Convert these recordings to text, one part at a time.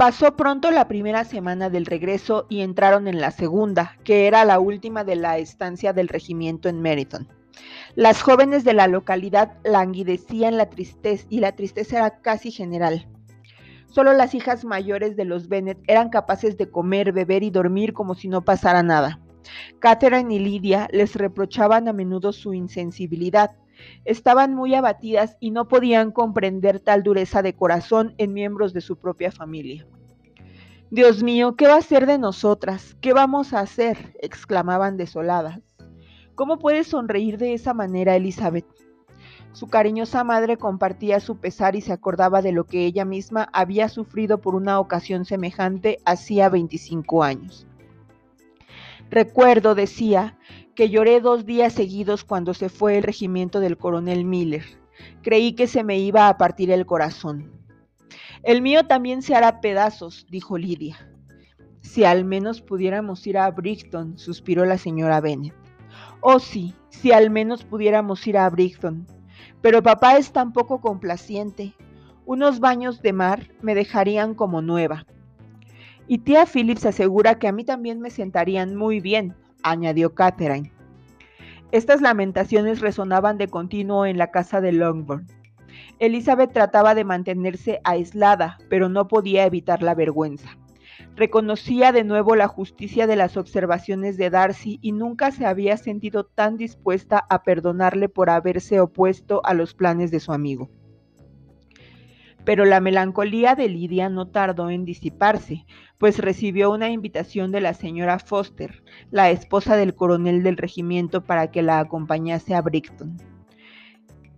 Pasó pronto la primera semana del regreso y entraron en la segunda, que era la última de la estancia del regimiento en Meriton. Las jóvenes de la localidad languidecían la tristeza y la tristeza era casi general. Solo las hijas mayores de los Bennet eran capaces de comer, beber y dormir como si no pasara nada. Catherine y Lidia les reprochaban a menudo su insensibilidad. Estaban muy abatidas y no podían comprender tal dureza de corazón en miembros de su propia familia. Dios mío, ¿qué va a ser de nosotras? ¿Qué vamos a hacer? exclamaban desoladas. ¿Cómo puede sonreír de esa manera, Elizabeth? Su cariñosa madre compartía su pesar y se acordaba de lo que ella misma había sufrido por una ocasión semejante hacía 25 años. Recuerdo, decía, que lloré dos días seguidos cuando se fue el regimiento del coronel Miller. Creí que se me iba a partir el corazón. El mío también se hará pedazos, dijo Lidia. Si al menos pudiéramos ir a Brighton, suspiró la señora Bennet. Oh sí, si al menos pudiéramos ir a Brighton. Pero papá es tan poco complaciente. Unos baños de mar me dejarían como nueva. Y tía Phillips asegura que a mí también me sentarían muy bien, añadió Catherine. Estas lamentaciones resonaban de continuo en la casa de Longbourn. Elizabeth trataba de mantenerse aislada, pero no podía evitar la vergüenza. Reconocía de nuevo la justicia de las observaciones de Darcy y nunca se había sentido tan dispuesta a perdonarle por haberse opuesto a los planes de su amigo. Pero la melancolía de Lidia no tardó en disiparse, pues recibió una invitación de la señora Foster, la esposa del coronel del regimiento, para que la acompañase a Brighton.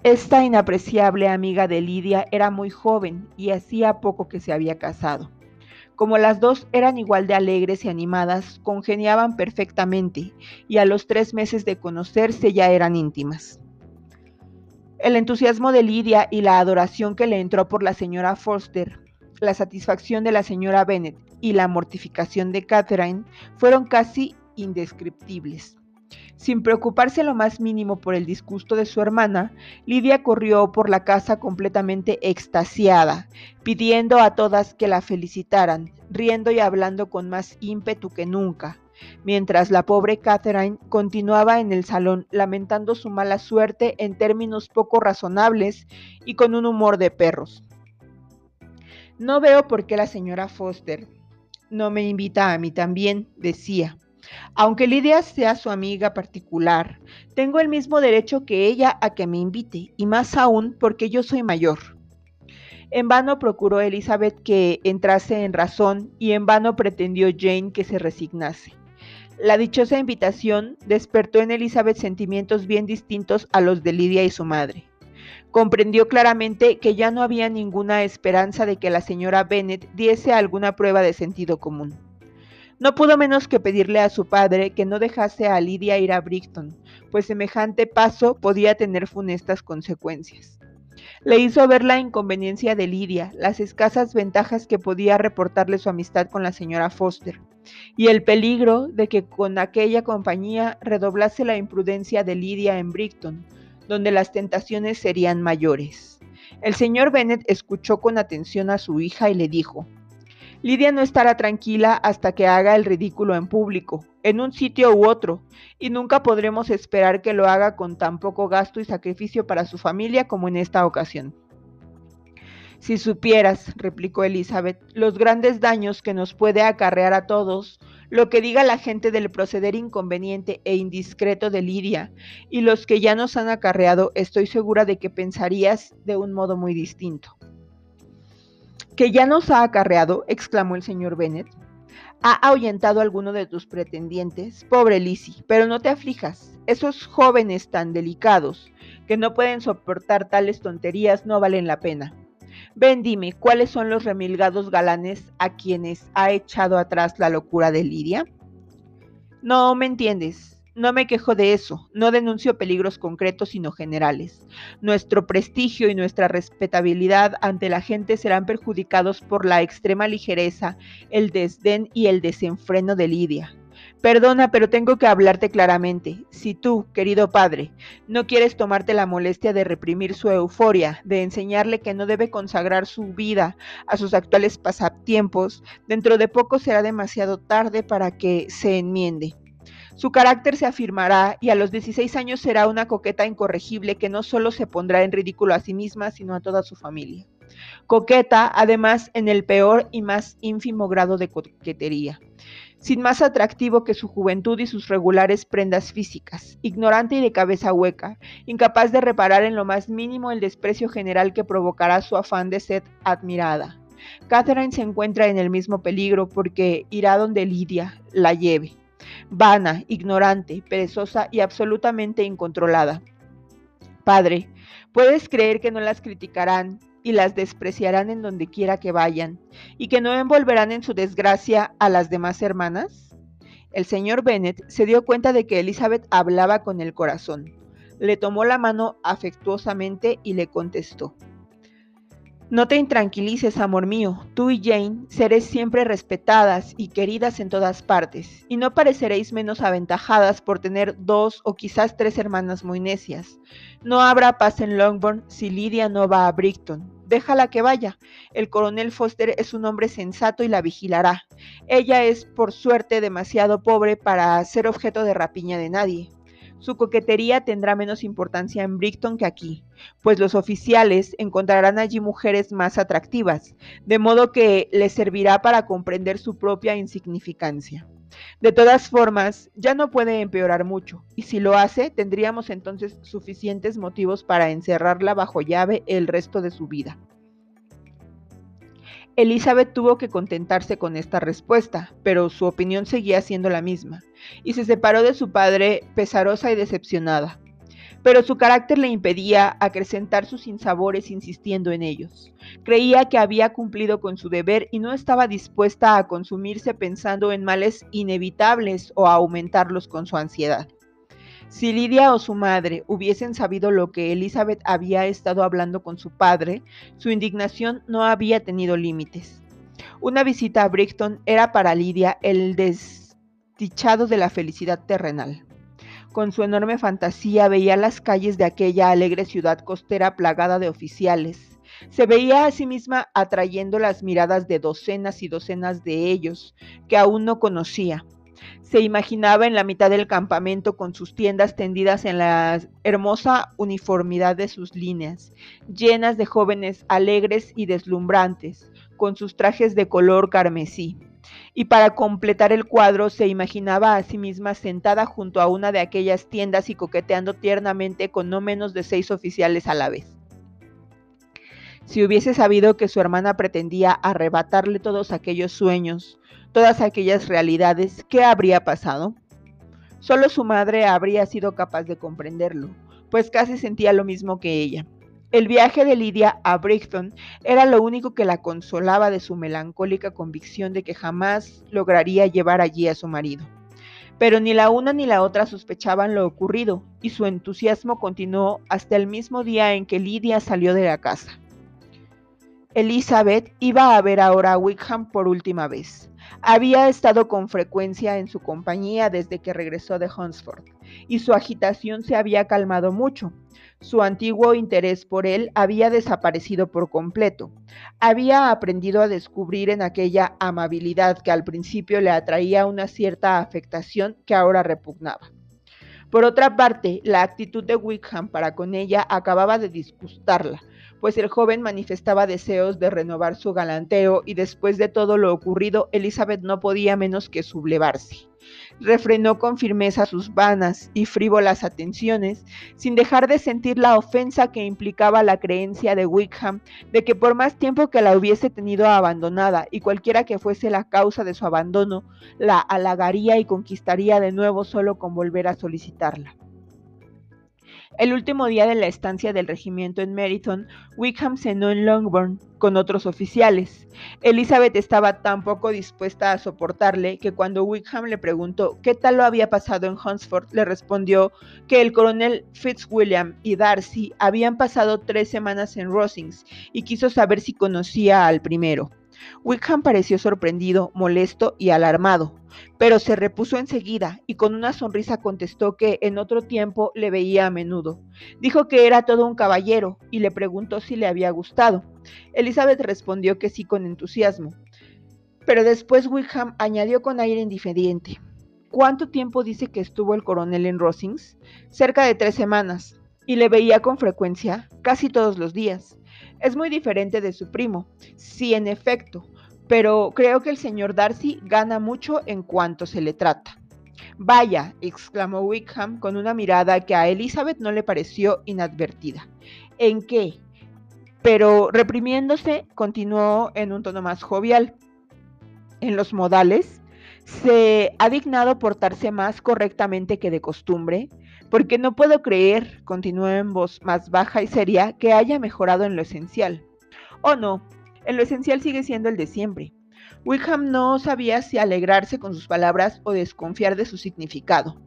Esta inapreciable amiga de Lidia era muy joven y hacía poco que se había casado. Como las dos eran igual de alegres y animadas, congeniaban perfectamente y a los tres meses de conocerse ya eran íntimas. El entusiasmo de Lidia y la adoración que le entró por la señora Forster, la satisfacción de la señora Bennet y la mortificación de Catherine fueron casi indescriptibles. Sin preocuparse lo más mínimo por el disgusto de su hermana, Lidia corrió por la casa completamente extasiada, pidiendo a todas que la felicitaran, riendo y hablando con más ímpetu que nunca, mientras la pobre Catherine continuaba en el salón lamentando su mala suerte en términos poco razonables y con un humor de perros. No veo por qué la señora Foster no me invita a mí también, decía. Aunque Lidia sea su amiga particular, tengo el mismo derecho que ella a que me invite, y más aún porque yo soy mayor. En vano procuró Elizabeth que entrase en razón y en vano pretendió Jane que se resignase. La dichosa invitación despertó en Elizabeth sentimientos bien distintos a los de Lidia y su madre. Comprendió claramente que ya no había ninguna esperanza de que la señora Bennet diese alguna prueba de sentido común. No pudo menos que pedirle a su padre que no dejase a Lidia ir a Brighton, pues semejante paso podía tener funestas consecuencias. Le hizo ver la inconveniencia de Lidia, las escasas ventajas que podía reportarle su amistad con la señora Foster, y el peligro de que con aquella compañía redoblase la imprudencia de Lidia en Brighton, donde las tentaciones serían mayores. El señor Bennet escuchó con atención a su hija y le dijo, Lidia no estará tranquila hasta que haga el ridículo en público, en un sitio u otro, y nunca podremos esperar que lo haga con tan poco gasto y sacrificio para su familia como en esta ocasión. Si supieras, replicó Elizabeth, los grandes daños que nos puede acarrear a todos, lo que diga la gente del proceder inconveniente e indiscreto de Lidia, y los que ya nos han acarreado, estoy segura de que pensarías de un modo muy distinto que ya nos ha acarreado, exclamó el señor Bennet. Ha ahuyentado a alguno de tus pretendientes, pobre Lizzie, pero no te aflijas. Esos jóvenes tan delicados que no pueden soportar tales tonterías no valen la pena. Ven, dime, ¿cuáles son los remilgados galanes a quienes ha echado atrás la locura de Lidia? No me entiendes. No me quejo de eso, no denuncio peligros concretos sino generales. Nuestro prestigio y nuestra respetabilidad ante la gente serán perjudicados por la extrema ligereza, el desdén y el desenfreno de Lidia. Perdona, pero tengo que hablarte claramente. Si tú, querido padre, no quieres tomarte la molestia de reprimir su euforia, de enseñarle que no debe consagrar su vida a sus actuales pasatiempos, dentro de poco será demasiado tarde para que se enmiende. Su carácter se afirmará y a los 16 años será una coqueta incorregible que no solo se pondrá en ridículo a sí misma, sino a toda su familia. Coqueta, además, en el peor y más ínfimo grado de coquetería sin más atractivo que su juventud y sus regulares prendas físicas, ignorante y de cabeza hueca, incapaz de reparar en lo más mínimo el desprecio general que provocará su afán de ser admirada. Catherine se encuentra en el mismo peligro porque irá donde Lidia la lleve, vana, ignorante, perezosa y absolutamente incontrolada. Padre, ¿puedes creer que no las criticarán, y las despreciarán en donde quiera que vayan, y que no envolverán en su desgracia a las demás hermanas? El señor Bennet se dio cuenta de que Elizabeth hablaba con el corazón. Le tomó la mano afectuosamente y le contestó. No te intranquilices, amor mío. Tú y Jane seréis siempre respetadas y queridas en todas partes, y no pareceréis menos aventajadas por tener dos o quizás tres hermanas muy necias. No habrá paz en Longbourn si Lydia no va a Brighton. Déjala que vaya. El coronel Foster es un hombre sensato y la vigilará. Ella es, por suerte, demasiado pobre para ser objeto de rapiña de nadie. Su coquetería tendrá menos importancia en Brighton que aquí, pues los oficiales encontrarán allí mujeres más atractivas, de modo que les servirá para comprender su propia insignificancia. De todas formas, ya no puede empeorar mucho, y si lo hace, tendríamos entonces suficientes motivos para encerrarla bajo llave el resto de su vida. Elizabeth tuvo que contentarse con esta respuesta, pero su opinión seguía siendo la misma, y se separó de su padre pesarosa y decepcionada. Pero su carácter le impedía acrecentar sus sinsabores insistiendo en ellos. Creía que había cumplido con su deber y no estaba dispuesta a consumirse pensando en males inevitables o a aumentarlos con su ansiedad. Si Lidia o su madre hubiesen sabido lo que Elizabeth había estado hablando con su padre, su indignación no había tenido límites. Una visita a Brighton era para Lidia el desdichado de la felicidad terrenal. Con su enorme fantasía veía las calles de aquella alegre ciudad costera plagada de oficiales. Se veía a sí misma atrayendo las miradas de docenas y docenas de ellos, que aún no conocía, se imaginaba en la mitad del campamento con sus tiendas tendidas en la hermosa uniformidad de sus líneas, llenas de jóvenes alegres y deslumbrantes, con sus trajes de color carmesí. Y para completar el cuadro se imaginaba a sí misma sentada junto a una de aquellas tiendas y coqueteando tiernamente con no menos de seis oficiales a la vez. Si hubiese sabido que su hermana pretendía arrebatarle todos aquellos sueños, todas aquellas realidades, ¿qué habría pasado? Solo su madre habría sido capaz de comprenderlo, pues casi sentía lo mismo que ella. El viaje de Lidia a Brighton era lo único que la consolaba de su melancólica convicción de que jamás lograría llevar allí a su marido. Pero ni la una ni la otra sospechaban lo ocurrido, y su entusiasmo continuó hasta el mismo día en que Lidia salió de la casa. Elizabeth iba a ver ahora a Wickham por última vez. Había estado con frecuencia en su compañía desde que regresó de Hunsford, y su agitación se había calmado mucho. Su antiguo interés por él había desaparecido por completo. Había aprendido a descubrir en aquella amabilidad que al principio le atraía una cierta afectación que ahora repugnaba. Por otra parte, la actitud de Wickham para con ella acababa de disgustarla, pues el joven manifestaba deseos de renovar su galanteo y después de todo lo ocurrido, Elizabeth no podía menos que sublevarse. Refrenó con firmeza sus vanas y frívolas atenciones, sin dejar de sentir la ofensa que implicaba la creencia de Wickham de que por más tiempo que la hubiese tenido abandonada y cualquiera que fuese la causa de su abandono, la halagaría y conquistaría de nuevo solo con volver a solicitarla. El último día de la estancia del regimiento en Meriton, Wickham cenó en Longbourn con otros oficiales. Elizabeth estaba tan poco dispuesta a soportarle que cuando Wickham le preguntó qué tal lo había pasado en Hunsford, le respondió que el coronel Fitzwilliam y Darcy habían pasado tres semanas en Rosings y quiso saber si conocía al primero. Wickham pareció sorprendido, molesto y alarmado, pero se repuso enseguida y con una sonrisa contestó que en otro tiempo le veía a menudo. Dijo que era todo un caballero y le preguntó si le había gustado. Elizabeth respondió que sí con entusiasmo. Pero después Wickham añadió con aire indiferente. ¿Cuánto tiempo dice que estuvo el coronel en Rosings? Cerca de tres semanas. Y le veía con frecuencia, casi todos los días. Es muy diferente de su primo, sí, en efecto, pero creo que el señor Darcy gana mucho en cuanto se le trata. Vaya, exclamó Wickham con una mirada que a Elizabeth no le pareció inadvertida. ¿En qué? Pero reprimiéndose, continuó en un tono más jovial. En los modales, se ha dignado portarse más correctamente que de costumbre, porque no puedo creer, continuó en voz más baja y seria, que haya mejorado en lo esencial. Oh no, en lo esencial sigue siendo el de siempre. Wickham no sabía si alegrarse con sus palabras o desconfiar de su significado.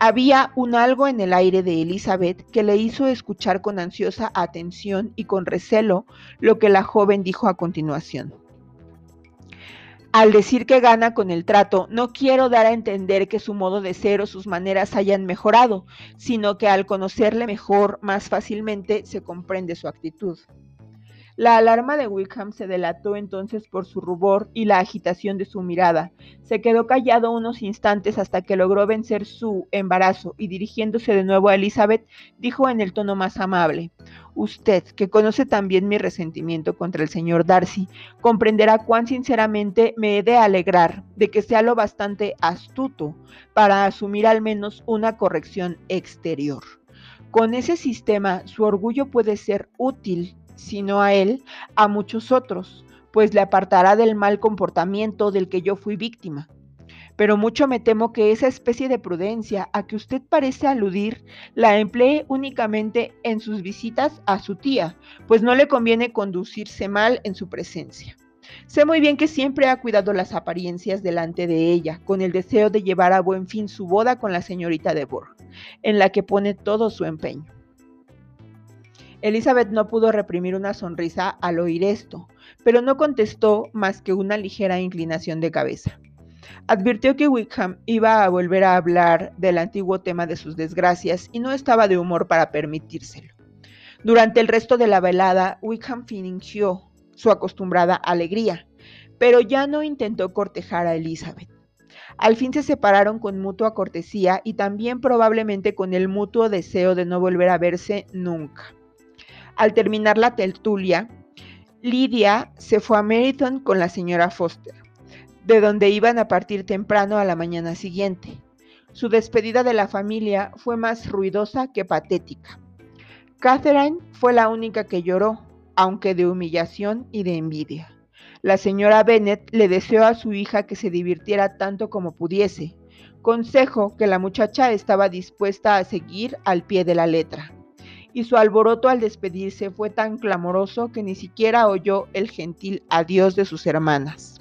Había un algo en el aire de Elizabeth que le hizo escuchar con ansiosa atención y con recelo lo que la joven dijo a continuación. Al decir que gana con el trato, no quiero dar a entender que su modo de ser o sus maneras hayan mejorado, sino que al conocerle mejor, más fácilmente se comprende su actitud. La alarma de Wickham se delató entonces por su rubor y la agitación de su mirada. Se quedó callado unos instantes hasta que logró vencer su embarazo y dirigiéndose de nuevo a Elizabeth, dijo en el tono más amable, Usted, que conoce también mi resentimiento contra el señor Darcy, comprenderá cuán sinceramente me he de alegrar de que sea lo bastante astuto para asumir al menos una corrección exterior. Con ese sistema, su orgullo puede ser útil sino a él, a muchos otros, pues le apartará del mal comportamiento del que yo fui víctima. Pero mucho me temo que esa especie de prudencia a que usted parece aludir la emplee únicamente en sus visitas a su tía, pues no le conviene conducirse mal en su presencia. Sé muy bien que siempre ha cuidado las apariencias delante de ella, con el deseo de llevar a buen fin su boda con la señorita de Bourg, en la que pone todo su empeño. Elizabeth no pudo reprimir una sonrisa al oír esto, pero no contestó más que una ligera inclinación de cabeza. Advirtió que Wickham iba a volver a hablar del antiguo tema de sus desgracias y no estaba de humor para permitírselo. Durante el resto de la velada, Wickham fingió su acostumbrada alegría, pero ya no intentó cortejar a Elizabeth. Al fin se separaron con mutua cortesía y también probablemente con el mutuo deseo de no volver a verse nunca. Al terminar la tertulia, Lidia se fue a Meriton con la señora Foster, de donde iban a partir temprano a la mañana siguiente. Su despedida de la familia fue más ruidosa que patética. Catherine fue la única que lloró, aunque de humillación y de envidia. La señora Bennet le deseó a su hija que se divirtiera tanto como pudiese, consejo que la muchacha estaba dispuesta a seguir al pie de la letra y su alboroto al despedirse fue tan clamoroso que ni siquiera oyó el gentil adiós de sus hermanas.